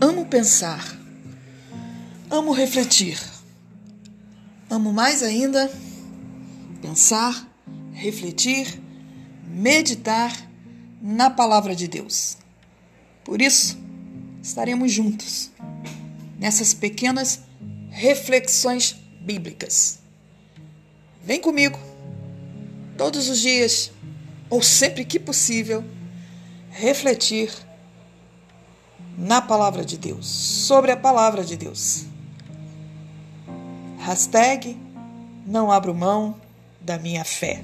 amo pensar, amo refletir, amo mais ainda pensar, refletir, meditar na palavra de Deus. Por isso, estaremos juntos nessas pequenas reflexões bíblicas. Vem comigo todos os dias, ou sempre que possível, refletir na palavra de Deus, sobre a palavra de Deus. Hashtag não abro mão da minha fé.